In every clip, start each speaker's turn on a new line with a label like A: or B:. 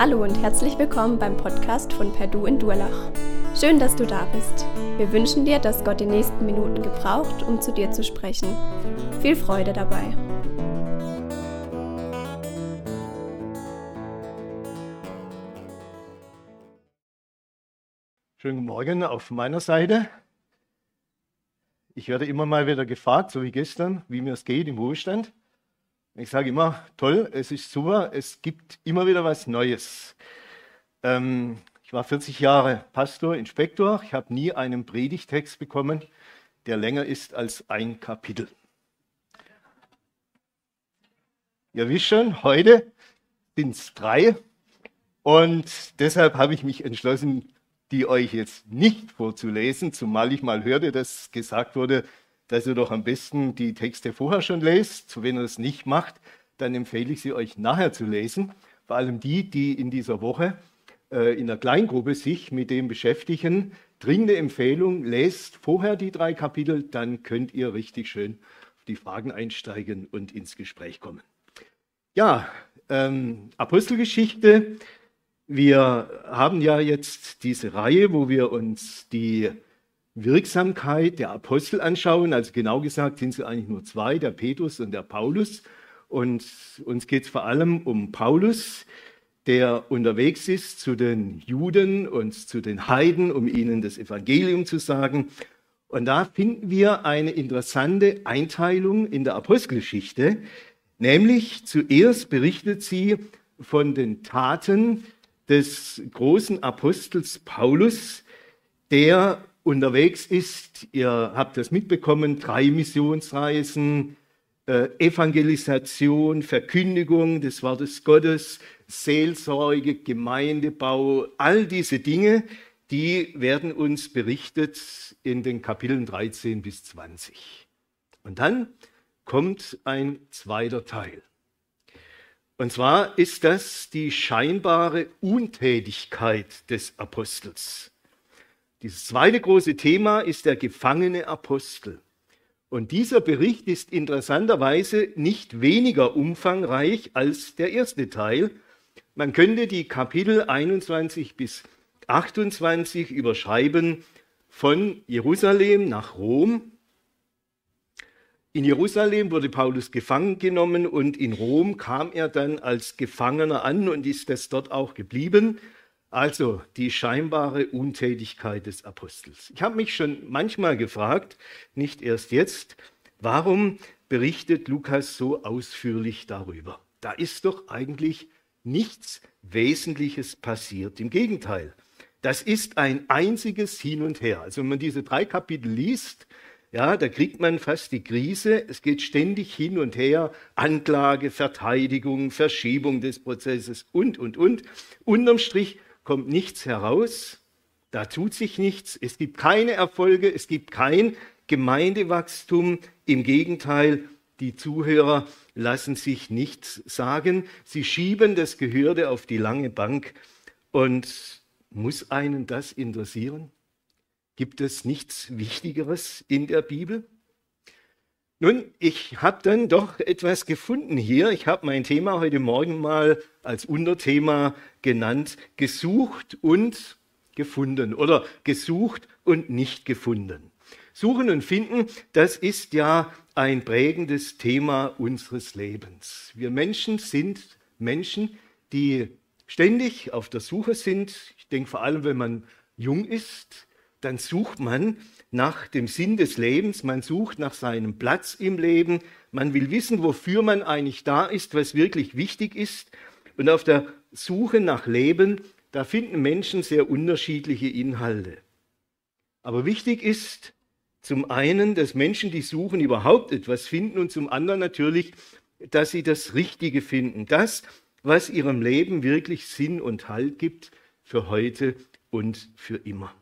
A: Hallo und herzlich willkommen beim Podcast von Perdu in Durlach. Schön, dass du da bist. Wir wünschen dir, dass Gott die nächsten Minuten gebraucht, um zu dir zu sprechen. Viel Freude dabei.
B: Schönen guten Morgen auf meiner Seite. Ich werde immer mal wieder gefragt, so wie gestern, wie mir es geht im Ruhestand. Ich sage immer, toll, es ist super, es gibt immer wieder was Neues. Ähm, ich war 40 Jahre Pastor, Inspektor. Ich habe nie einen Predigtext bekommen, der länger ist als ein Kapitel. Ihr wisst schon, heute sind es drei. Und deshalb habe ich mich entschlossen, die euch jetzt nicht vorzulesen, zumal ich mal hörte, dass gesagt wurde, dass ihr doch am besten die Texte vorher schon lest. Wenn ihr das nicht macht, dann empfehle ich sie euch nachher zu lesen. Vor allem die, die in dieser Woche äh, in der Kleingruppe sich mit dem beschäftigen. Dringende Empfehlung, lest vorher die drei Kapitel, dann könnt ihr richtig schön auf die Fragen einsteigen und ins Gespräch kommen. Ja, ähm, Apostelgeschichte. Wir haben ja jetzt diese Reihe, wo wir uns die Wirksamkeit der Apostel anschauen. Also genau gesagt sind es eigentlich nur zwei, der Petrus und der Paulus. Und uns geht es vor allem um Paulus, der unterwegs ist zu den Juden und zu den Heiden, um ihnen das Evangelium zu sagen. Und da finden wir eine interessante Einteilung in der Apostelgeschichte, nämlich zuerst berichtet sie von den Taten des großen Apostels Paulus, der unterwegs ist. Ihr habt das mitbekommen, drei Missionsreisen, äh, Evangelisation, Verkündigung des Wortes Gottes, Seelsorge, Gemeindebau, all diese Dinge, die werden uns berichtet in den Kapiteln 13 bis 20. Und dann kommt ein zweiter Teil. Und zwar ist das die scheinbare Untätigkeit des Apostels. Dieses zweite große Thema ist der gefangene Apostel. Und dieser Bericht ist interessanterweise nicht weniger umfangreich als der erste Teil. Man könnte die Kapitel 21 bis 28 überschreiben von Jerusalem nach Rom. In Jerusalem wurde Paulus gefangen genommen und in Rom kam er dann als Gefangener an und ist das dort auch geblieben. Also die scheinbare Untätigkeit des Apostels. Ich habe mich schon manchmal gefragt, nicht erst jetzt, warum berichtet Lukas so ausführlich darüber? Da ist doch eigentlich nichts Wesentliches passiert. Im Gegenteil, das ist ein einziges Hin und Her. Also wenn man diese drei Kapitel liest, ja, da kriegt man fast die Krise. Es geht ständig hin und her. Anklage, Verteidigung, Verschiebung des Prozesses und, und, und. Unterm Strich kommt nichts heraus, da tut sich nichts, es gibt keine Erfolge, es gibt kein Gemeindewachstum. Im Gegenteil, die Zuhörer lassen sich nichts sagen. Sie schieben das Gehörte auf die lange Bank. Und muss einen das interessieren? Gibt es nichts Wichtigeres in der Bibel? Nun, ich habe dann doch etwas gefunden hier. Ich habe mein Thema heute Morgen mal als Unterthema genannt, gesucht und gefunden oder gesucht und nicht gefunden. Suchen und finden, das ist ja ein prägendes Thema unseres Lebens. Wir Menschen sind Menschen, die ständig auf der Suche sind. Ich denke vor allem, wenn man jung ist, dann sucht man nach dem Sinn des Lebens, man sucht nach seinem Platz im Leben, man will wissen, wofür man eigentlich da ist, was wirklich wichtig ist. Und auf der Suche nach Leben, da finden Menschen sehr unterschiedliche Inhalte. Aber wichtig ist zum einen, dass Menschen, die suchen, überhaupt etwas finden und zum anderen natürlich, dass sie das Richtige finden. Das, was ihrem Leben wirklich Sinn und Halt gibt für heute und für immer.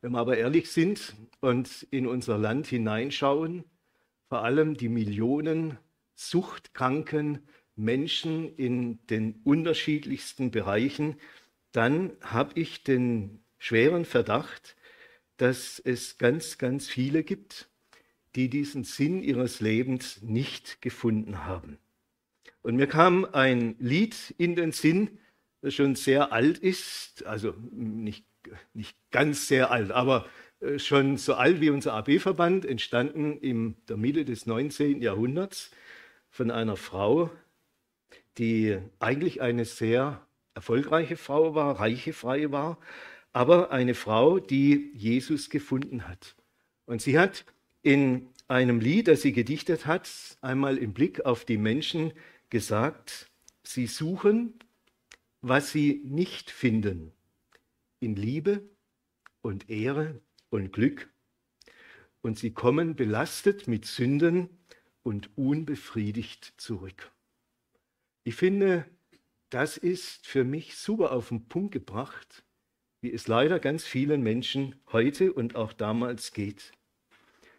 B: Wenn wir aber ehrlich sind und in unser Land hineinschauen, vor allem die Millionen suchtkranken Menschen in den unterschiedlichsten Bereichen, dann habe ich den schweren Verdacht, dass es ganz, ganz viele gibt, die diesen Sinn ihres Lebens nicht gefunden haben. Und mir kam ein Lied in den Sinn, das schon sehr alt ist, also nicht, nicht ganz sehr alt, aber äh, schon so alt wie unser AB-Verband, entstanden in der Mitte des 19. Jahrhunderts von einer Frau, die eigentlich eine sehr erfolgreiche Frau war, reiche Frau war, aber eine Frau, die Jesus gefunden hat. Und sie hat in einem Lied, das sie gedichtet hat, einmal im Blick auf die Menschen gesagt, sie suchen, was sie nicht finden, in Liebe und Ehre und Glück, und sie kommen belastet mit Sünden und unbefriedigt zurück. Ich finde, das ist für mich super auf den Punkt gebracht, wie es leider ganz vielen Menschen heute und auch damals geht.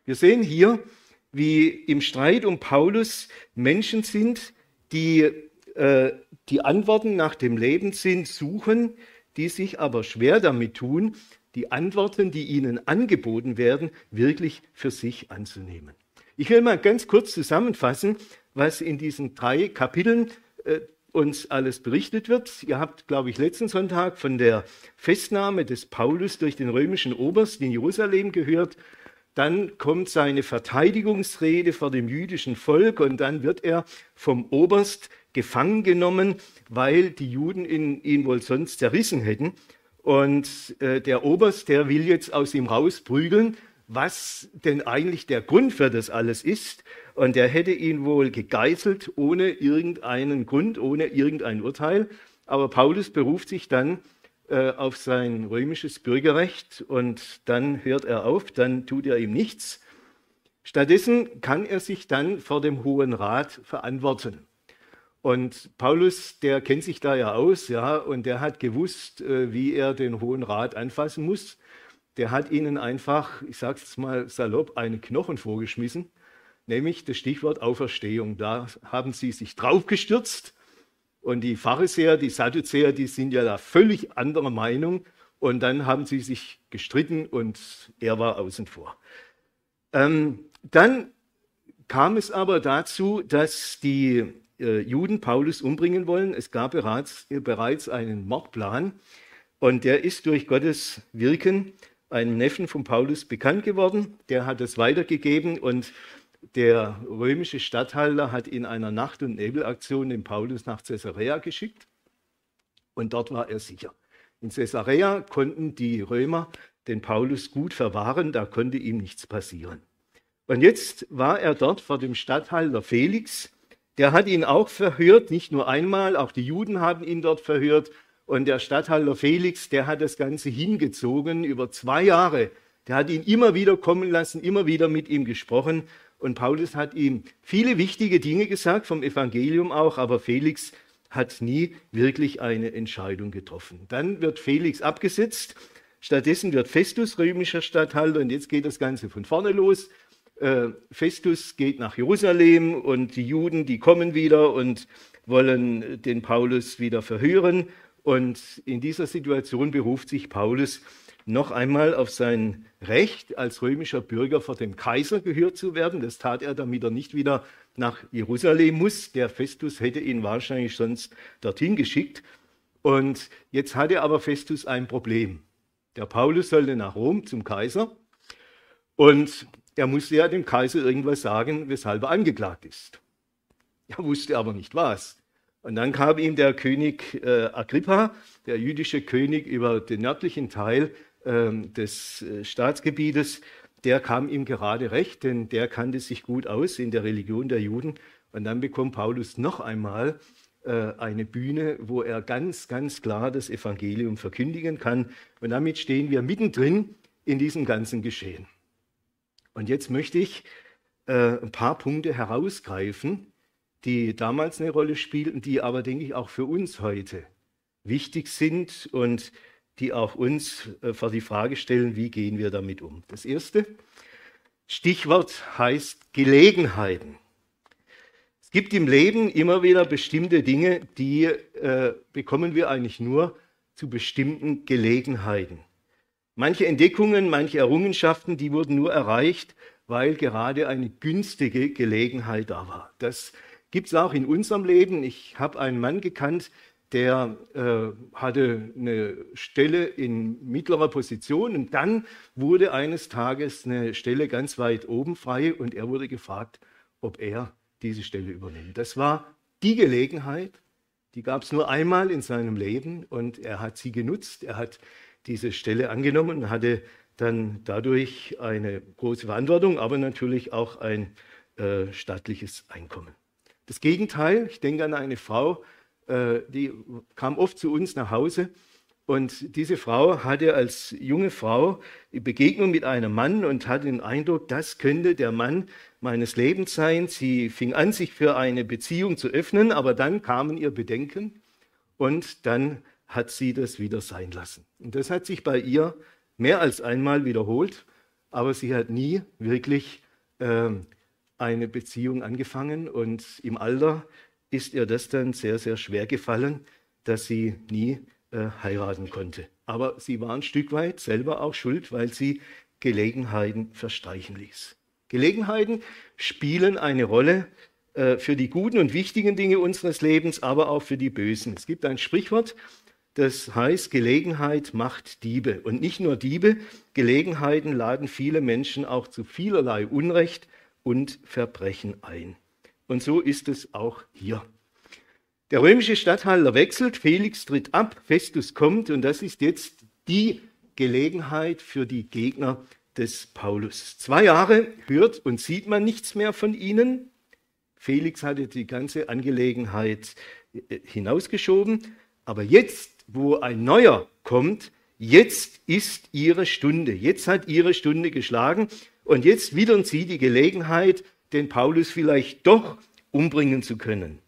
B: Wir sehen hier, wie im Streit um Paulus Menschen sind, die äh, die Antworten nach dem Lebenssinn suchen, die sich aber schwer damit tun, die Antworten, die ihnen angeboten werden, wirklich für sich anzunehmen. Ich will mal ganz kurz zusammenfassen, was in diesen drei Kapiteln äh, uns alles berichtet wird. Ihr habt, glaube ich, letzten Sonntag von der Festnahme des Paulus durch den römischen Oberst in Jerusalem gehört. Dann kommt seine Verteidigungsrede vor dem jüdischen Volk und dann wird er vom Oberst gefangen genommen, weil die Juden ihn, ihn wohl sonst zerrissen hätten. Und äh, der Oberst, der will jetzt aus ihm rausprügeln, was denn eigentlich der Grund für das alles ist. Und er hätte ihn wohl gegeißelt ohne irgendeinen Grund, ohne irgendein Urteil. Aber Paulus beruft sich dann äh, auf sein römisches Bürgerrecht und dann hört er auf, dann tut er ihm nichts. Stattdessen kann er sich dann vor dem Hohen Rat verantworten. Und Paulus, der kennt sich da ja aus, ja, und der hat gewusst, äh, wie er den Hohen Rat anfassen muss. Der hat ihnen einfach, ich sage es mal salopp, einen Knochen vorgeschmissen, nämlich das Stichwort Auferstehung. Da haben sie sich draufgestürzt und die Pharisäer, die Sadduzäer, die sind ja da völlig anderer Meinung. Und dann haben sie sich gestritten und er war außen vor. Ähm, dann kam es aber dazu, dass die äh, Juden Paulus umbringen wollen. Es gab bereits, bereits einen Mordplan und der ist durch Gottes Wirken einem Neffen von Paulus bekannt geworden. Der hat es weitergegeben und der römische Statthalter hat in einer Nacht- und Nebelaktion den Paulus nach Caesarea geschickt und dort war er sicher. In Caesarea konnten die Römer den Paulus gut verwahren, da konnte ihm nichts passieren. Und jetzt war er dort vor dem Statthalter Felix. Der hat ihn auch verhört, nicht nur einmal, auch die Juden haben ihn dort verhört. Und der Statthalter Felix, der hat das Ganze hingezogen über zwei Jahre. Der hat ihn immer wieder kommen lassen, immer wieder mit ihm gesprochen. Und Paulus hat ihm viele wichtige Dinge gesagt, vom Evangelium auch, aber Felix hat nie wirklich eine Entscheidung getroffen. Dann wird Felix abgesetzt, stattdessen wird Festus römischer Statthalter und jetzt geht das Ganze von vorne los. Äh, Festus geht nach Jerusalem und die Juden, die kommen wieder und wollen den Paulus wieder verhören. Und in dieser Situation beruft sich Paulus noch einmal auf sein Recht, als römischer Bürger vor dem Kaiser gehört zu werden. Das tat er, damit er nicht wieder nach Jerusalem muss. Der Festus hätte ihn wahrscheinlich sonst dorthin geschickt. Und jetzt hatte aber Festus ein Problem. Der Paulus sollte nach Rom zum Kaiser und er musste ja dem Kaiser irgendwas sagen, weshalb er angeklagt ist. Er wusste aber nicht was. Und dann kam ihm der König äh, Agrippa, der jüdische König über den nördlichen Teil ähm, des äh, Staatsgebietes, der kam ihm gerade recht, denn der kannte sich gut aus in der Religion der Juden. Und dann bekommt Paulus noch einmal äh, eine Bühne, wo er ganz, ganz klar das Evangelium verkündigen kann. Und damit stehen wir mittendrin in diesem ganzen Geschehen. Und jetzt möchte ich äh, ein paar Punkte herausgreifen, die damals eine Rolle spielten, die aber, denke ich, auch für uns heute wichtig sind und die auch uns äh, vor die Frage stellen, wie gehen wir damit um. Das erste Stichwort heißt Gelegenheiten. Es gibt im Leben immer wieder bestimmte Dinge, die äh, bekommen wir eigentlich nur zu bestimmten Gelegenheiten. Manche Entdeckungen, manche Errungenschaften, die wurden nur erreicht, weil gerade eine günstige Gelegenheit da war. Das gibt es auch in unserem Leben. Ich habe einen Mann gekannt, der äh, hatte eine Stelle in mittlerer Position und dann wurde eines Tages eine Stelle ganz weit oben frei und er wurde gefragt, ob er diese Stelle übernimmt. Das war die Gelegenheit, die gab es nur einmal in seinem Leben und er hat sie genutzt. Er hat diese Stelle angenommen und hatte dann dadurch eine große Verantwortung, aber natürlich auch ein äh, staatliches Einkommen. Das Gegenteil, ich denke an eine Frau, äh, die kam oft zu uns nach Hause und diese Frau hatte als junge Frau die Begegnung mit einem Mann und hatte den Eindruck, das könnte der Mann meines Lebens sein. Sie fing an, sich für eine Beziehung zu öffnen, aber dann kamen ihr Bedenken und dann hat sie das wieder sein lassen. Und das hat sich bei ihr mehr als einmal wiederholt, aber sie hat nie wirklich äh, eine Beziehung angefangen und im Alter ist ihr das dann sehr, sehr schwer gefallen, dass sie nie äh, heiraten konnte. Aber sie war ein Stück weit selber auch schuld, weil sie Gelegenheiten verstreichen ließ. Gelegenheiten spielen eine Rolle äh, für die guten und wichtigen Dinge unseres Lebens, aber auch für die bösen. Es gibt ein Sprichwort, das heißt, Gelegenheit macht Diebe. Und nicht nur Diebe, Gelegenheiten laden viele Menschen auch zu vielerlei Unrecht und Verbrechen ein. Und so ist es auch hier. Der römische Statthalter wechselt, Felix tritt ab, Festus kommt und das ist jetzt die Gelegenheit für die Gegner des Paulus. Zwei Jahre hört und sieht man nichts mehr von ihnen. Felix hatte die ganze Angelegenheit äh, hinausgeschoben, aber jetzt wo ein neuer kommt, jetzt ist ihre Stunde, jetzt hat ihre Stunde geschlagen und jetzt wittern sie die Gelegenheit, den Paulus vielleicht doch umbringen zu können.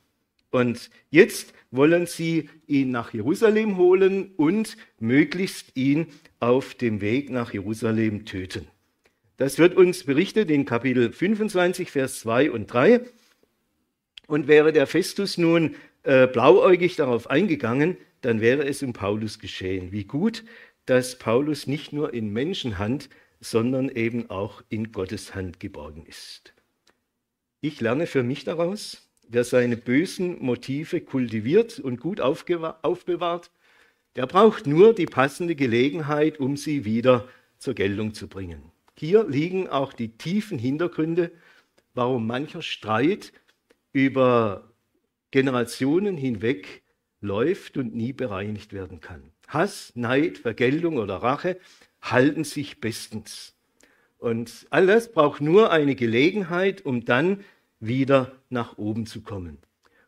B: Und jetzt wollen sie ihn nach Jerusalem holen und möglichst ihn auf dem Weg nach Jerusalem töten. Das wird uns berichtet in Kapitel 25, Vers 2 und 3. Und wäre der Festus nun äh, blauäugig darauf eingegangen, dann wäre es um Paulus geschehen. Wie gut, dass Paulus nicht nur in Menschenhand, sondern eben auch in Gottes Hand geborgen ist. Ich lerne für mich daraus, wer seine bösen Motive kultiviert und gut aufbewahrt, der braucht nur die passende Gelegenheit, um sie wieder zur Geltung zu bringen. Hier liegen auch die tiefen Hintergründe, warum mancher Streit über Generationen hinweg läuft und nie bereinigt werden kann. Hass, Neid, Vergeltung oder Rache halten sich bestens. Und all das braucht nur eine Gelegenheit, um dann wieder nach oben zu kommen.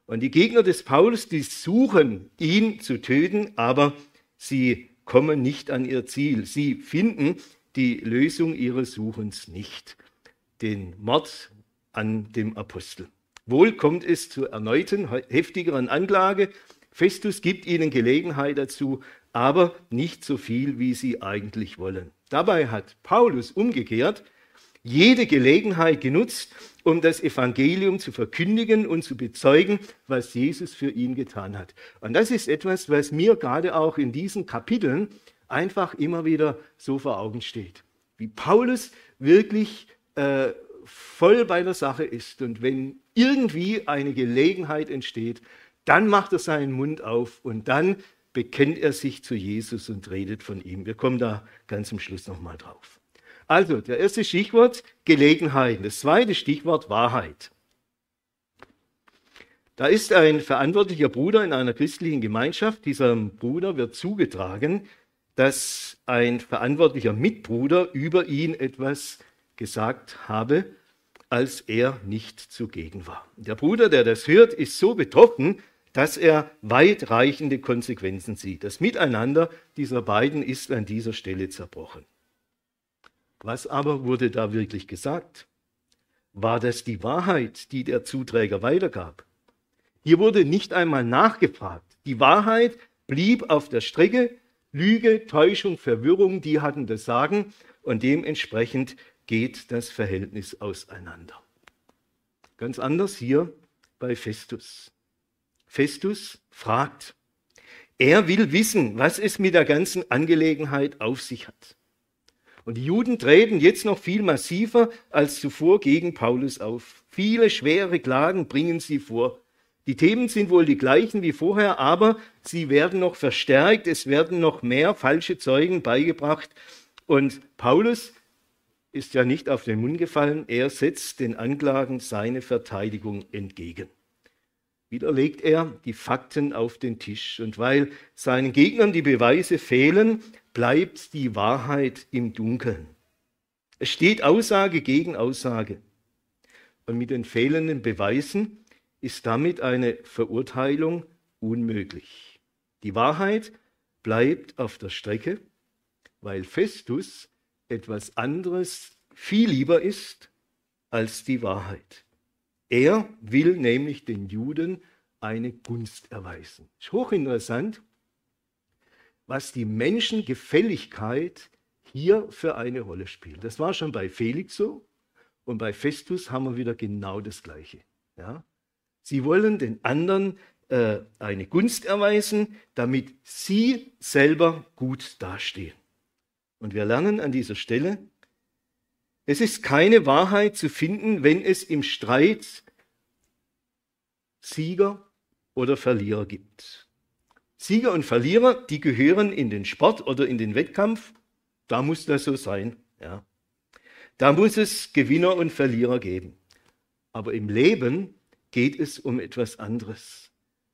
B: Und die Gegner des Paulus, die suchen, ihn zu töten, aber sie kommen nicht an ihr Ziel. Sie finden die Lösung ihres Suchens nicht, den Mord an dem Apostel. Wohl kommt es zu erneuten, heftigeren Anklage Festus gibt ihnen Gelegenheit dazu, aber nicht so viel, wie sie eigentlich wollen. Dabei hat Paulus umgekehrt jede Gelegenheit genutzt, um das Evangelium zu verkündigen und zu bezeugen, was Jesus für ihn getan hat. Und das ist etwas, was mir gerade auch in diesen Kapiteln einfach immer wieder so vor Augen steht. Wie Paulus wirklich äh, voll bei der Sache ist und wenn irgendwie eine Gelegenheit entsteht, dann macht er seinen Mund auf und dann bekennt er sich zu Jesus und redet von ihm. Wir kommen da ganz am Schluss nochmal drauf. Also, der erste Stichwort Gelegenheiten. Das zweite Stichwort Wahrheit. Da ist ein verantwortlicher Bruder in einer christlichen Gemeinschaft. Diesem Bruder wird zugetragen, dass ein verantwortlicher Mitbruder über ihn etwas gesagt habe, als er nicht zugegen war. Der Bruder, der das hört, ist so betroffen, dass er weitreichende Konsequenzen sieht. Das Miteinander dieser beiden ist an dieser Stelle zerbrochen. Was aber wurde da wirklich gesagt? War das die Wahrheit, die der Zuträger weitergab? Hier wurde nicht einmal nachgefragt. Die Wahrheit blieb auf der Strecke. Lüge, Täuschung, Verwirrung, die hatten das Sagen und dementsprechend geht das Verhältnis auseinander. Ganz anders hier bei Festus. Festus fragt. Er will wissen, was es mit der ganzen Angelegenheit auf sich hat. Und die Juden treten jetzt noch viel massiver als zuvor gegen Paulus auf. Viele schwere Klagen bringen sie vor. Die Themen sind wohl die gleichen wie vorher, aber sie werden noch verstärkt, es werden noch mehr falsche Zeugen beigebracht. Und Paulus ist ja nicht auf den Mund gefallen, er setzt den Anklagen seine Verteidigung entgegen. Wieder legt er die Fakten auf den Tisch. Und weil seinen Gegnern die Beweise fehlen, bleibt die Wahrheit im Dunkeln. Es steht Aussage gegen Aussage. Und mit den fehlenden Beweisen ist damit eine Verurteilung unmöglich. Die Wahrheit bleibt auf der Strecke, weil Festus etwas anderes viel lieber ist als die Wahrheit. Er will nämlich den Juden eine Gunst erweisen. Ist hochinteressant, was die Menschengefälligkeit hier für eine Rolle spielt. Das war schon bei Felix so und bei Festus haben wir wieder genau das Gleiche. Ja? Sie wollen den anderen äh, eine Gunst erweisen, damit sie selber gut dastehen. Und wir lernen an dieser Stelle, es ist keine Wahrheit zu finden, wenn es im Streit Sieger oder Verlierer gibt. Sieger und Verlierer, die gehören in den Sport oder in den Wettkampf. Da muss das so sein. Ja. Da muss es Gewinner und Verlierer geben. Aber im Leben geht es um etwas anderes.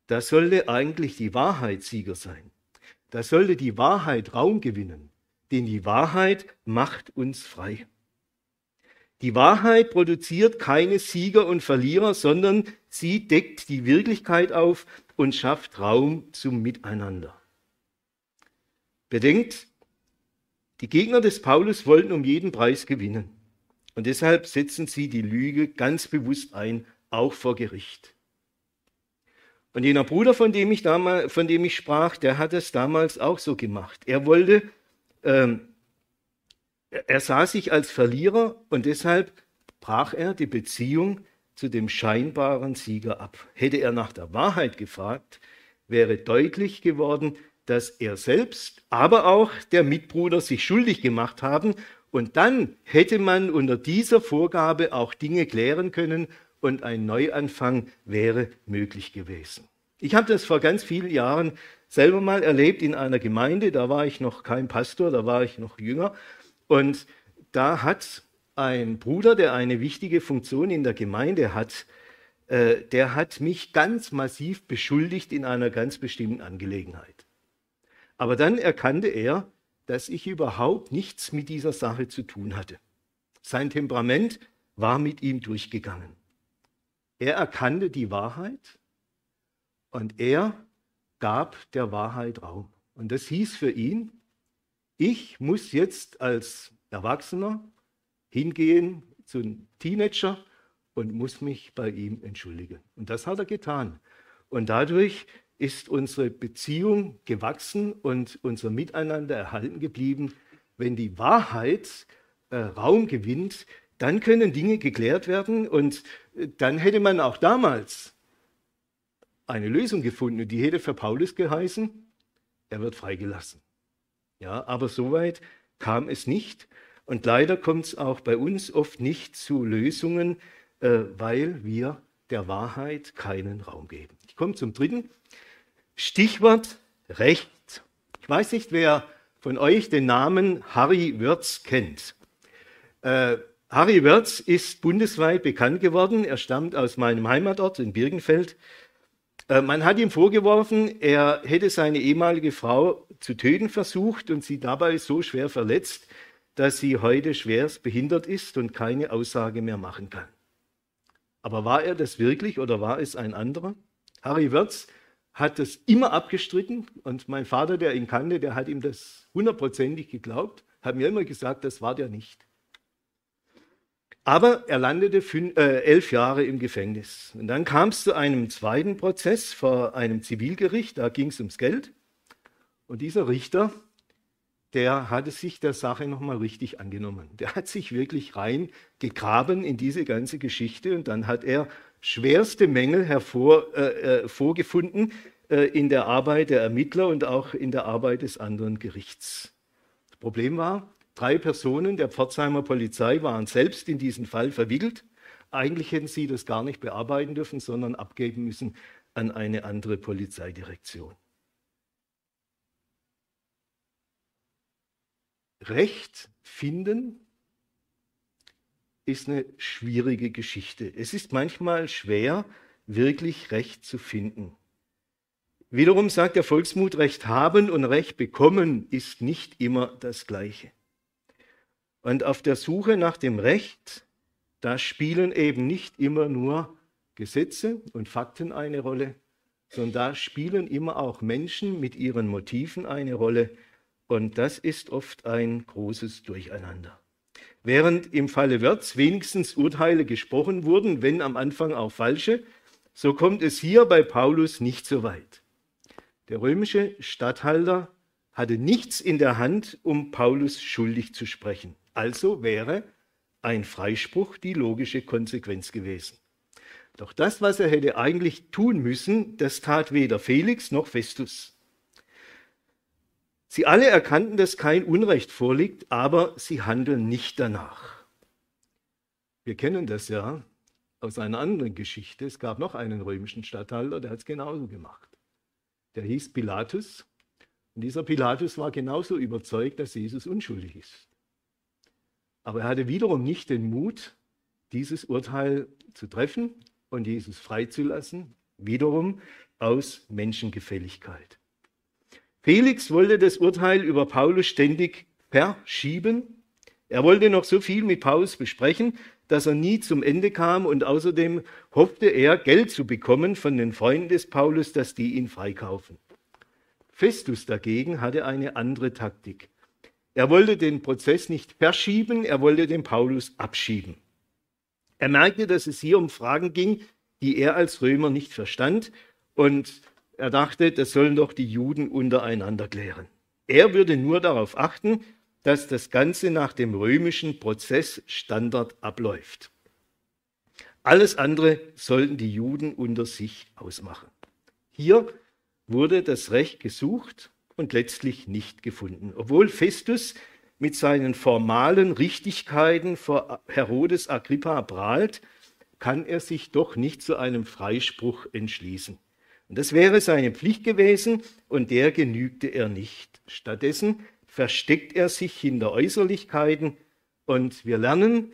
B: Da sollte eigentlich die Wahrheit Sieger sein. Da sollte die Wahrheit Raum gewinnen. Denn die Wahrheit macht uns frei. Die Wahrheit produziert keine Sieger und Verlierer, sondern sie deckt die Wirklichkeit auf und schafft Raum zum Miteinander. Bedenkt, die Gegner des Paulus wollten um jeden Preis gewinnen. Und deshalb setzen sie die Lüge ganz bewusst ein, auch vor Gericht. Und jener Bruder, von dem ich, damals, von dem ich sprach, der hat es damals auch so gemacht. Er wollte ähm, er sah sich als Verlierer und deshalb brach er die Beziehung zu dem scheinbaren Sieger ab. Hätte er nach der Wahrheit gefragt, wäre deutlich geworden, dass er selbst, aber auch der Mitbruder sich schuldig gemacht haben. Und dann hätte man unter dieser Vorgabe auch Dinge klären können und ein Neuanfang wäre möglich gewesen. Ich habe das vor ganz vielen Jahren selber mal erlebt in einer Gemeinde, da war ich noch kein Pastor, da war ich noch jünger und da hat ein Bruder, der eine wichtige Funktion in der Gemeinde hat, äh, der hat mich ganz massiv beschuldigt in einer ganz bestimmten Angelegenheit. Aber dann erkannte er, dass ich überhaupt nichts mit dieser Sache zu tun hatte. Sein Temperament war mit ihm durchgegangen. Er erkannte die Wahrheit und er gab der Wahrheit Raum. Und das hieß für ihn, ich muss jetzt als Erwachsener hingehen zu einem Teenager und muss mich bei ihm entschuldigen. Und das hat er getan. Und dadurch ist unsere Beziehung gewachsen und unser Miteinander erhalten geblieben. Wenn die Wahrheit äh, Raum gewinnt, dann können Dinge geklärt werden und äh, dann hätte man auch damals eine Lösung gefunden und die hätte für Paulus geheißen, er wird freigelassen. Ja, aber soweit kam es nicht. Und leider kommt es auch bei uns oft nicht zu Lösungen, äh, weil wir der Wahrheit keinen Raum geben. Ich komme zum dritten. Stichwort Recht. Ich weiß nicht, wer von euch den Namen Harry Wörz kennt. Äh, Harry Wörz ist bundesweit bekannt geworden. Er stammt aus meinem Heimatort in Birkenfeld. Äh, man hat ihm vorgeworfen, er hätte seine ehemalige Frau zu töten versucht und sie dabei so schwer verletzt, dass sie heute schwerst behindert ist und keine Aussage mehr machen kann. Aber war er das wirklich oder war es ein anderer? Harry Wörz hat das immer abgestritten und mein Vater, der ihn kannte, der hat ihm das hundertprozentig geglaubt, hat mir immer gesagt, das war der nicht. Aber er landete fünf, äh, elf Jahre im Gefängnis. Und dann kam es zu einem zweiten Prozess vor einem Zivilgericht, da ging es ums Geld. Und dieser Richter, der hatte sich der Sache nochmal richtig angenommen. Der hat sich wirklich reingegraben in diese ganze Geschichte und dann hat er schwerste Mängel hervor, äh, äh, vorgefunden äh, in der Arbeit der Ermittler und auch in der Arbeit des anderen Gerichts. Das Problem war, Drei Personen der Pforzheimer Polizei waren selbst in diesen Fall verwickelt. Eigentlich hätten sie das gar nicht bearbeiten dürfen, sondern abgeben müssen an eine andere Polizeidirektion. Recht finden ist eine schwierige Geschichte. Es ist manchmal schwer, wirklich Recht zu finden. Wiederum sagt der Volksmut, Recht haben und Recht bekommen ist nicht immer das Gleiche. Und auf der Suche nach dem Recht, da spielen eben nicht immer nur Gesetze und Fakten eine Rolle, sondern da spielen immer auch Menschen mit ihren Motiven eine Rolle. Und das ist oft ein großes Durcheinander. Während im Falle Wörz wenigstens Urteile gesprochen wurden, wenn am Anfang auch falsche, so kommt es hier bei Paulus nicht so weit. Der römische Statthalter hatte nichts in der Hand, um Paulus schuldig zu sprechen. Also wäre ein Freispruch die logische Konsequenz gewesen. Doch das, was er hätte eigentlich tun müssen, das tat weder Felix noch Festus. Sie alle erkannten, dass kein Unrecht vorliegt, aber sie handeln nicht danach. Wir kennen das ja aus einer anderen Geschichte. Es gab noch einen römischen Statthalter, der hat es genauso gemacht. Der hieß Pilatus. Und dieser Pilatus war genauso überzeugt, dass Jesus unschuldig ist. Aber er hatte wiederum nicht den Mut, dieses Urteil zu treffen und Jesus freizulassen, wiederum aus Menschengefälligkeit. Felix wollte das Urteil über Paulus ständig verschieben. Er wollte noch so viel mit Paulus besprechen, dass er nie zum Ende kam und außerdem hoffte er, Geld zu bekommen von den Freunden des Paulus, dass die ihn freikaufen. Festus dagegen hatte eine andere Taktik. Er wollte den Prozess nicht verschieben, er wollte den Paulus abschieben. Er merkte, dass es hier um Fragen ging, die er als Römer nicht verstand und er dachte, das sollen doch die Juden untereinander klären. Er würde nur darauf achten, dass das Ganze nach dem römischen Prozessstandard abläuft. Alles andere sollten die Juden unter sich ausmachen. Hier wurde das Recht gesucht und letztlich nicht gefunden. Obwohl Festus mit seinen formalen Richtigkeiten vor Herodes Agrippa prahlt, kann er sich doch nicht zu einem Freispruch entschließen. Und das wäre seine Pflicht gewesen und der genügte er nicht. Stattdessen versteckt er sich hinter Äußerlichkeiten und wir lernen,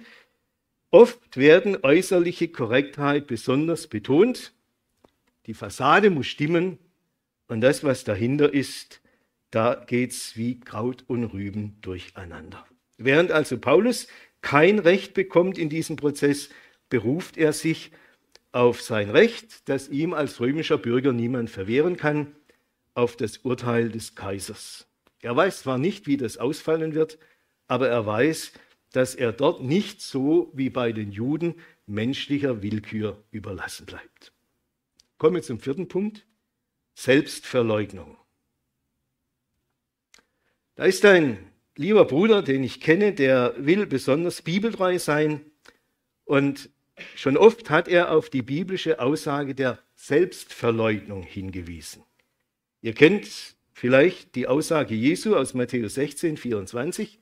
B: oft werden äußerliche Korrektheit besonders betont. Die Fassade muss stimmen und das, was dahinter ist, da geht es wie Kraut und Rüben durcheinander. Während also Paulus kein Recht bekommt in diesem Prozess, beruft er sich auf sein Recht, das ihm als römischer Bürger niemand verwehren kann, auf das Urteil des Kaisers. Er weiß zwar nicht, wie das ausfallen wird, aber er weiß, dass er dort nicht so wie bei den Juden menschlicher Willkür überlassen bleibt. Kommen wir zum vierten Punkt, Selbstverleugnung. Da ist ein lieber Bruder, den ich kenne, der will besonders bibeltreu sein und schon oft hat er auf die biblische Aussage der Selbstverleugnung hingewiesen. Ihr kennt vielleicht die Aussage Jesu aus Matthäus 16, 24.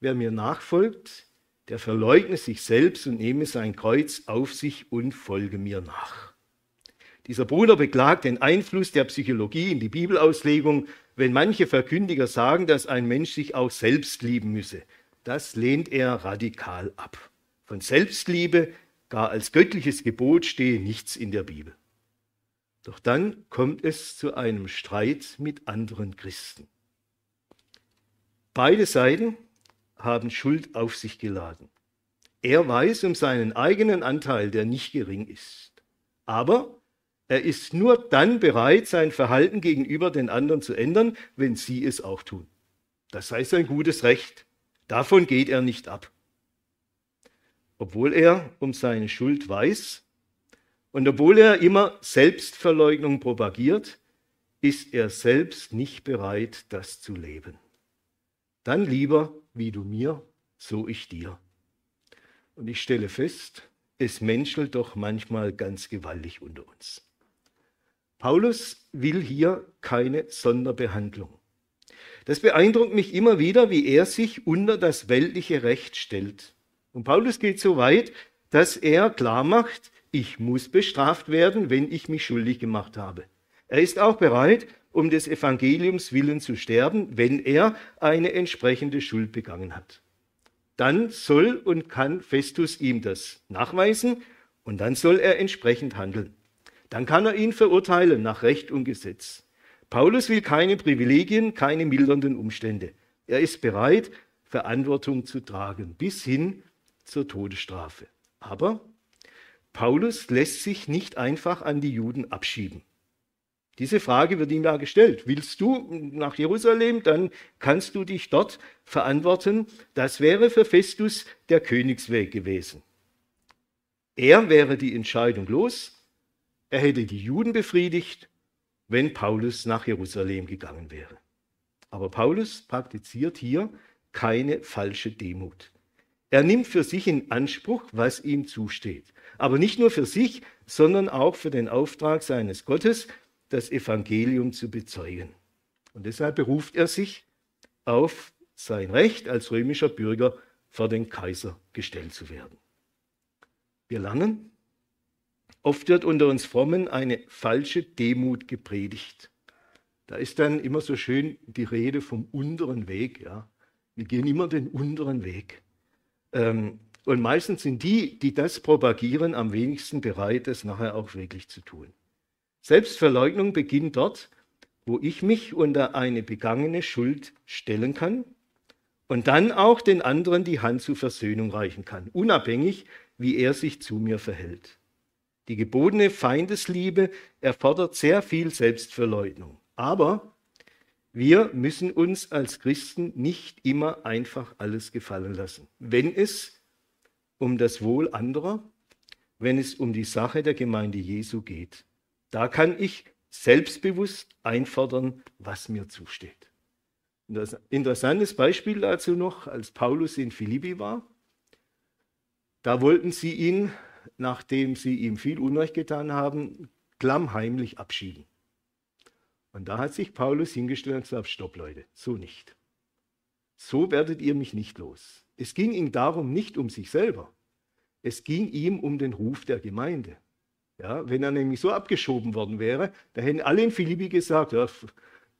B: Wer mir nachfolgt, der verleugne sich selbst und nehme sein Kreuz auf sich und folge mir nach. Dieser Bruder beklagt den Einfluss der Psychologie in die Bibelauslegung wenn manche Verkündiger sagen, dass ein Mensch sich auch selbst lieben müsse. Das lehnt er radikal ab. Von Selbstliebe, gar als göttliches Gebot, stehe nichts in der Bibel. Doch dann kommt es zu einem Streit mit anderen Christen. Beide Seiten haben Schuld auf sich geladen. Er weiß um seinen eigenen Anteil, der nicht gering ist. Aber er ist nur dann bereit, sein Verhalten gegenüber den anderen zu ändern, wenn sie es auch tun. Das sei sein gutes Recht. Davon geht er nicht ab. Obwohl er um seine Schuld weiß und obwohl er immer Selbstverleugnung propagiert, ist er selbst nicht bereit, das zu leben. Dann lieber, wie du mir, so ich dir. Und ich stelle fest, es menschelt doch manchmal ganz gewaltig unter uns. Paulus will hier keine Sonderbehandlung. Das beeindruckt mich immer wieder, wie er sich unter das weltliche Recht stellt. Und Paulus geht so weit, dass er klar macht, ich muss bestraft werden, wenn ich mich schuldig gemacht habe. Er ist auch bereit, um des Evangeliums willen zu sterben, wenn er eine entsprechende Schuld begangen hat. Dann soll und kann Festus ihm das nachweisen und dann soll er entsprechend handeln. Dann kann er ihn verurteilen nach Recht und Gesetz. Paulus will keine Privilegien, keine mildernden Umstände. Er ist bereit, Verantwortung zu tragen, bis hin zur Todesstrafe. Aber Paulus lässt sich nicht einfach an die Juden abschieben. Diese Frage wird ihm ja gestellt. Willst du nach Jerusalem, dann kannst du dich dort verantworten. Das wäre für Festus der Königsweg gewesen. Er wäre die Entscheidung los. Er hätte die Juden befriedigt, wenn Paulus nach Jerusalem gegangen wäre. Aber Paulus praktiziert hier keine falsche Demut. Er nimmt für sich in Anspruch, was ihm zusteht. Aber nicht nur für sich, sondern auch für den Auftrag seines Gottes, das Evangelium zu bezeugen. Und deshalb beruft er sich auf sein Recht als römischer Bürger vor den Kaiser gestellt zu werden. Wir lernen, oft wird unter uns Frommen eine falsche Demut gepredigt. Da ist dann immer so schön die Rede vom unteren Weg. Ja. Wir gehen immer den unteren Weg. Ähm, und meistens sind die, die das propagieren, am wenigsten bereit, es nachher auch wirklich zu tun. Selbstverleugnung beginnt dort, wo ich mich unter eine begangene Schuld stellen kann und dann auch den anderen die Hand zur Versöhnung reichen kann, unabhängig, wie er sich zu mir verhält. Die gebotene Feindesliebe erfordert sehr viel Selbstverleugnung. Aber wir müssen uns als Christen nicht immer einfach alles gefallen lassen. Wenn es um das Wohl anderer, wenn es um die Sache der Gemeinde Jesu geht, da kann ich selbstbewusst einfordern, was mir zusteht. Ein interessantes Beispiel dazu noch, als Paulus in Philippi war. Da wollten sie ihn, nachdem sie ihm viel Unrecht getan haben, klammheimlich abschieben. Und da hat sich Paulus hingestellt und gesagt, stopp Leute, so nicht. So werdet ihr mich nicht los. Es ging ihm darum nicht um sich selber. Es ging ihm um den Ruf der Gemeinde. Ja, wenn er nämlich so abgeschoben worden wäre, da hätten alle in Philippi gesagt, ja,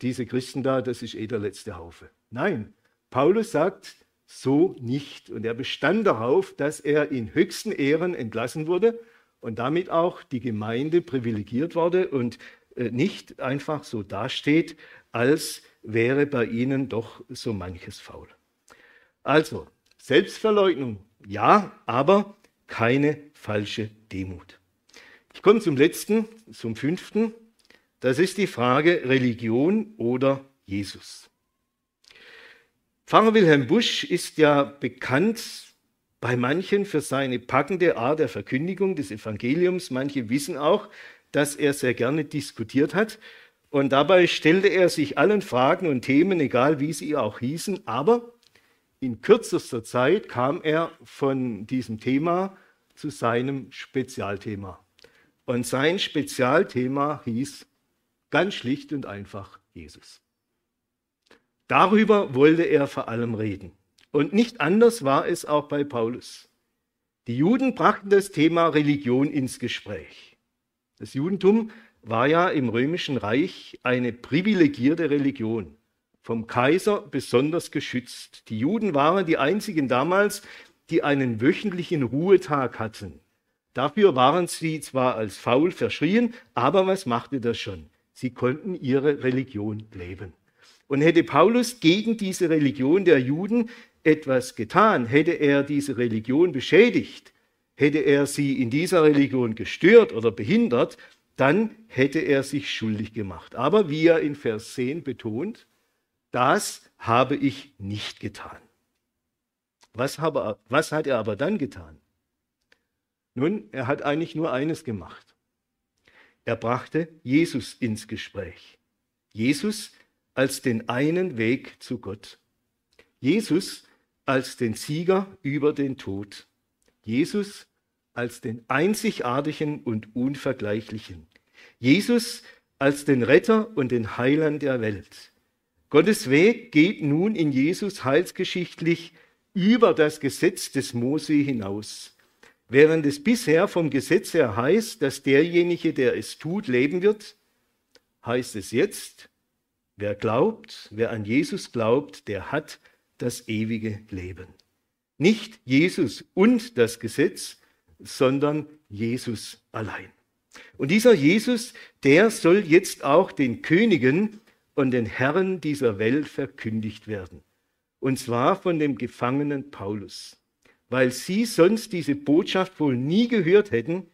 B: diese Christen da, das ist eh der letzte Haufe. Nein, Paulus sagt so nicht. Und er bestand darauf, dass er in höchsten Ehren entlassen wurde und damit auch die Gemeinde privilegiert wurde und äh, nicht einfach so dasteht, als wäre bei ihnen doch so manches faul. Also, Selbstverleugnung, ja, aber keine falsche Demut. Ich komme zum letzten, zum fünften. Das ist die Frage Religion oder Jesus. Pfarrer Wilhelm Busch ist ja bekannt bei manchen für seine packende Art der Verkündigung des Evangeliums. Manche wissen auch, dass er sehr gerne diskutiert hat. Und dabei stellte er sich allen Fragen und Themen, egal wie sie auch hießen, aber in kürzester Zeit kam er von diesem Thema zu seinem Spezialthema. Und sein Spezialthema hieß ganz schlicht und einfach Jesus. Darüber wollte er vor allem reden. Und nicht anders war es auch bei Paulus. Die Juden brachten das Thema Religion ins Gespräch. Das Judentum war ja im römischen Reich eine privilegierte Religion, vom Kaiser besonders geschützt. Die Juden waren die einzigen damals, die einen wöchentlichen Ruhetag hatten. Dafür waren sie zwar als faul verschrien, aber was machte das schon? Sie konnten ihre Religion leben. Und hätte Paulus gegen diese Religion der Juden etwas getan, hätte er diese Religion beschädigt, Hätte er sie in dieser Religion gestört oder behindert, dann hätte er sich schuldig gemacht. Aber wie er in Vers 10 betont, das habe ich nicht getan. Was, habe, was hat er aber dann getan? Nun, er hat eigentlich nur eines gemacht. Er brachte Jesus ins Gespräch. Jesus als den einen Weg zu Gott. Jesus als den Sieger über den Tod. Jesus als den einzigartigen und unvergleichlichen. Jesus als den Retter und den Heiland der Welt. Gottes Weg geht nun in Jesus heilsgeschichtlich über das Gesetz des Mose hinaus. Während es bisher vom Gesetz her heißt, dass derjenige, der es tut, leben wird, heißt es jetzt, wer glaubt, wer an Jesus glaubt, der hat das ewige Leben. Nicht Jesus und das Gesetz, sondern Jesus allein. Und dieser Jesus, der soll jetzt auch den Königen und den Herren dieser Welt verkündigt werden. Und zwar von dem Gefangenen Paulus. Weil sie sonst diese Botschaft wohl nie gehört hätten,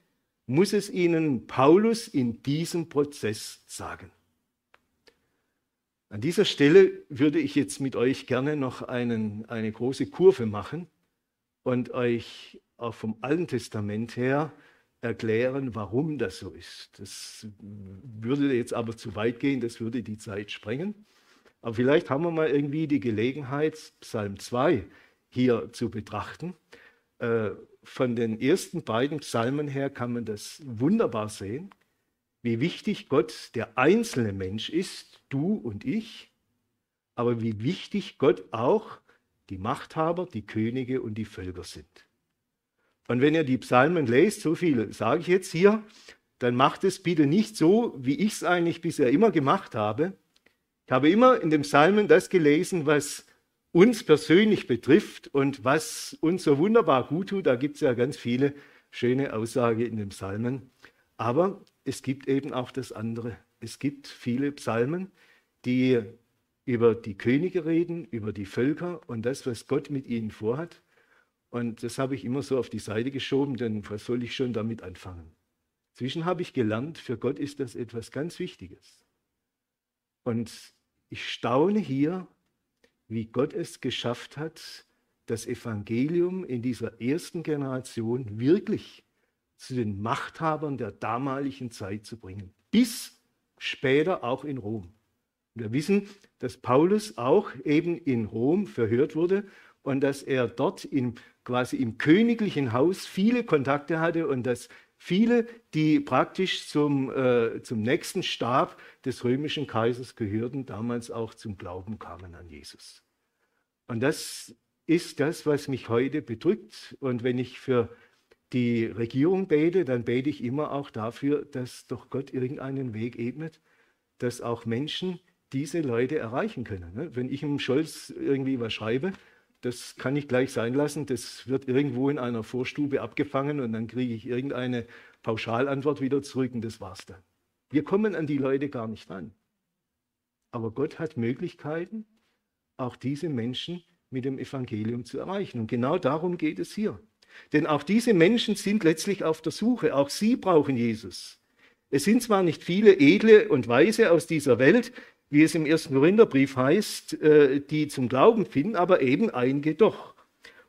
B: muss es ihnen Paulus in diesem Prozess sagen. An dieser Stelle würde ich jetzt mit euch gerne noch einen, eine große Kurve machen und euch auch vom Alten Testament her erklären, warum das so ist. Das würde jetzt aber zu weit gehen, das würde die Zeit sprengen. Aber vielleicht haben wir mal irgendwie die Gelegenheit, Psalm 2 hier zu betrachten. Äh, von den ersten beiden Psalmen her kann man das wunderbar sehen, wie wichtig Gott der einzelne Mensch ist, du und ich, aber wie wichtig Gott auch die Machthaber, die Könige und die Völker sind. Und wenn ihr die Psalmen lest, so viel sage ich jetzt hier, dann macht es bitte nicht so, wie ich es eigentlich bisher immer gemacht habe. Ich habe immer in den Psalmen das gelesen, was uns persönlich betrifft und was uns so wunderbar gut tut. Da gibt es ja ganz viele schöne Aussagen in den Psalmen. Aber es gibt eben auch das andere. Es gibt viele Psalmen, die über die Könige reden, über die Völker und das, was Gott mit ihnen vorhat. Und das habe ich immer so auf die Seite geschoben, denn was soll ich schon damit anfangen? Zwischen habe ich gelernt, für Gott ist das etwas ganz Wichtiges. Und ich staune hier, wie Gott es geschafft hat, das Evangelium in dieser ersten Generation wirklich zu den Machthabern der damaligen Zeit zu bringen, bis später auch in Rom. Wir wissen, dass Paulus auch eben in Rom verhört wurde und dass er dort in, quasi im königlichen Haus viele Kontakte hatte und dass viele, die praktisch zum, äh, zum nächsten Stab des römischen Kaisers gehörten, damals auch zum Glauben kamen an Jesus. Und das ist das, was mich heute bedrückt. Und wenn ich für die Regierung bete, dann bete ich immer auch dafür, dass doch Gott irgendeinen Weg ebnet, dass auch Menschen diese Leute erreichen können. Ne? Wenn ich einem Scholz irgendwie was schreibe, das kann ich gleich sein lassen. Das wird irgendwo in einer Vorstube abgefangen und dann kriege ich irgendeine Pauschalantwort wieder zurück und das war's dann. Wir kommen an die Leute gar nicht ran. Aber Gott hat Möglichkeiten, auch diese Menschen mit dem Evangelium zu erreichen. Und genau darum geht es hier. Denn auch diese Menschen sind letztlich auf der Suche. Auch sie brauchen Jesus. Es sind zwar nicht viele Edle und Weise aus dieser Welt, wie es im ersten Korintherbrief heißt, äh, die zum Glauben finden, aber eben einige doch.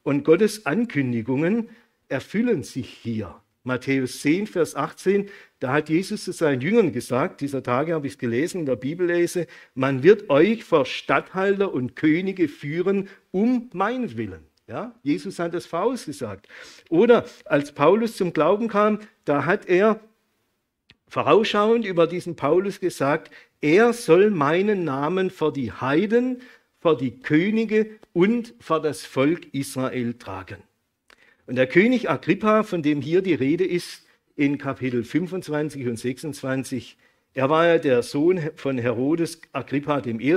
B: Und Gottes Ankündigungen erfüllen sich hier. Matthäus 10, Vers 18, da hat Jesus zu seinen Jüngern gesagt, dieser Tage habe ich es gelesen in der Bibellese, man wird euch vor Statthalter und Könige führen, um meinetwillen. Ja, Jesus hat das vorausgesagt. Oder als Paulus zum Glauben kam, da hat er vorausschauend über diesen Paulus gesagt, er soll meinen Namen vor die Heiden, vor die Könige und vor das Volk Israel tragen. Und der König Agrippa, von dem hier die Rede ist, in Kapitel 25 und 26, er war ja der Sohn von Herodes Agrippa I.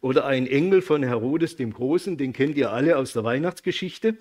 B: oder ein Engel von Herodes dem Großen, den kennt ihr alle aus der Weihnachtsgeschichte.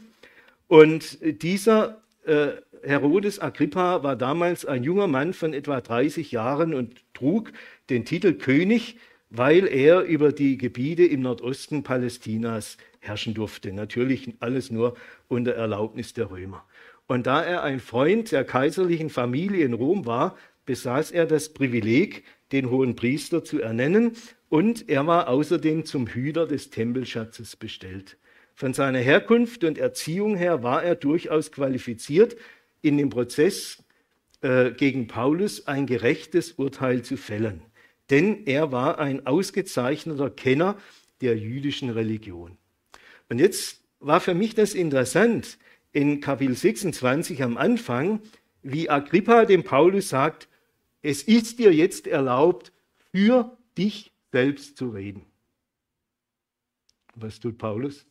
B: Und dieser äh, Herodes Agrippa war damals ein junger Mann von etwa 30 Jahren und trug den Titel König, weil er über die Gebiete im Nordosten Palästinas herrschen durfte. Natürlich alles nur unter Erlaubnis der Römer. Und da er ein Freund der kaiserlichen Familie in Rom war, besaß er das Privileg, den hohen Priester zu ernennen und er war außerdem zum Hüter des Tempelschatzes bestellt. Von seiner Herkunft und Erziehung her war er durchaus qualifiziert, in dem Prozess äh, gegen Paulus ein gerechtes Urteil zu fällen denn er war ein ausgezeichneter Kenner der jüdischen Religion. Und jetzt war für mich das interessant in Kapitel 26 am Anfang, wie Agrippa dem Paulus sagt, es ist dir jetzt erlaubt, für dich selbst zu reden. Was tut Paulus?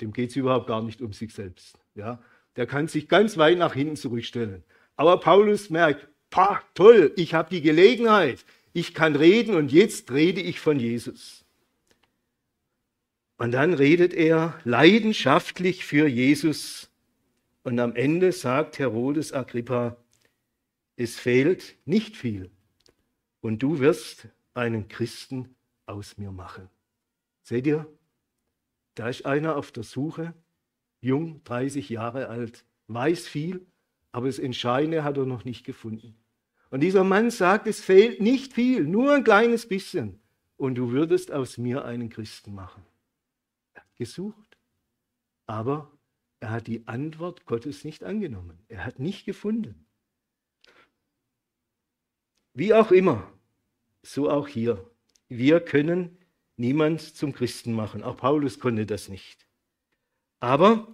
B: Dem geht es überhaupt gar nicht um sich selbst. Ja? Der kann sich ganz weit nach hinten zurückstellen. Aber Paulus merkt, pah, toll, ich habe die Gelegenheit, ich kann reden und jetzt rede ich von Jesus. Und dann redet er leidenschaftlich für Jesus. Und am Ende sagt Herodes Agrippa, es fehlt nicht viel und du wirst einen Christen aus mir machen. Seht ihr, da ist einer auf der Suche, jung, 30 Jahre alt, weiß viel, aber das Entscheidende hat er noch nicht gefunden. Und dieser Mann sagt, es fehlt nicht viel, nur ein kleines bisschen. Und du würdest aus mir einen Christen machen. Gesucht, aber er hat die Antwort Gottes nicht angenommen. Er hat nicht gefunden. Wie auch immer, so auch hier. Wir können niemand zum Christen machen. Auch Paulus konnte das nicht. Aber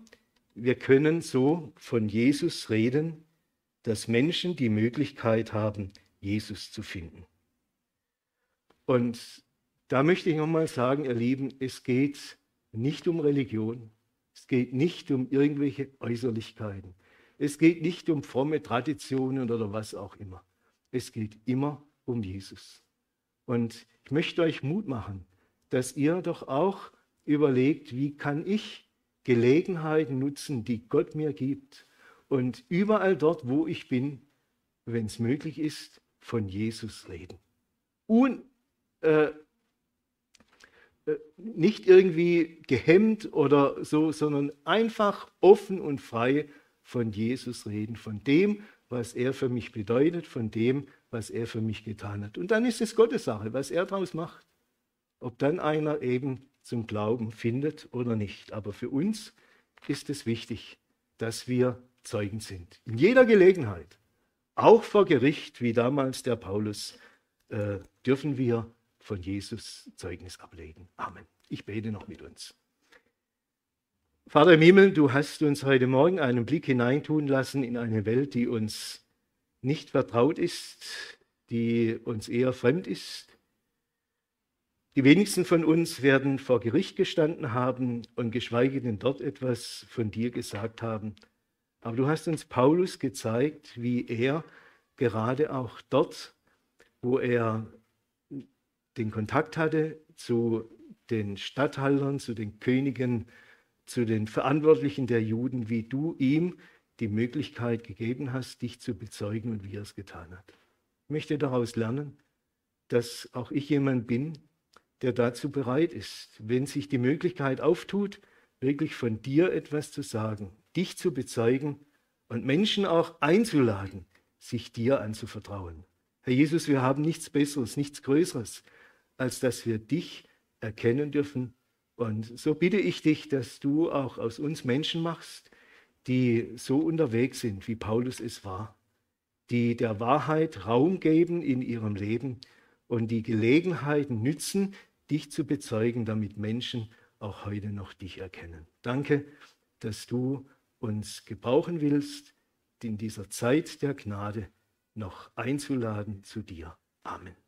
B: wir können so von Jesus reden, dass Menschen die Möglichkeit haben, Jesus zu finden. Und da möchte ich nochmal sagen, ihr Lieben, es geht nicht um Religion, es geht nicht um irgendwelche Äußerlichkeiten, es geht nicht um fromme Traditionen oder was auch immer. Es geht immer um Jesus. Und ich möchte euch Mut machen, dass ihr doch auch überlegt, wie kann ich Gelegenheiten nutzen, die Gott mir gibt und überall dort, wo ich bin, wenn es möglich ist, von Jesus reden. Äh, äh, nicht irgendwie gehemmt oder so, sondern einfach offen und frei von Jesus reden, von dem, was er für mich bedeutet, von dem, was er für mich getan hat. Und dann ist es Gottes Sache, was er daraus macht. Ob dann einer eben zum Glauben findet oder nicht. Aber für uns ist es wichtig, dass wir Zeugen sind. In jeder Gelegenheit, auch vor Gericht, wie damals der Paulus, äh, dürfen wir von Jesus Zeugnis ablegen. Amen. Ich bete noch mit uns. Vater im Himmel, du hast uns heute Morgen einen Blick hineintun lassen in eine Welt, die uns nicht vertraut ist, die uns eher fremd ist, die wenigsten von uns werden vor Gericht gestanden haben und geschweige denn dort etwas von dir gesagt haben. Aber du hast uns Paulus gezeigt, wie er gerade auch dort, wo er den Kontakt hatte zu den Statthaltern, zu den Königen, zu den Verantwortlichen der Juden, wie du ihm die Möglichkeit gegeben hast, dich zu bezeugen und wie er es getan hat. Ich möchte daraus lernen, dass auch ich jemand bin, der dazu bereit ist, wenn sich die Möglichkeit auftut, wirklich von dir etwas zu sagen, dich zu bezeugen und Menschen auch einzuladen, sich dir anzuvertrauen. Herr Jesus, wir haben nichts Besseres, nichts Größeres, als dass wir dich erkennen dürfen. Und so bitte ich dich, dass du auch aus uns Menschen machst, die so unterwegs sind, wie Paulus es war, die der Wahrheit Raum geben in ihrem Leben und die Gelegenheiten nützen, dich zu bezeugen, damit Menschen auch heute noch dich erkennen. Danke, dass du uns gebrauchen willst, in dieser Zeit der Gnade noch einzuladen zu dir. Amen.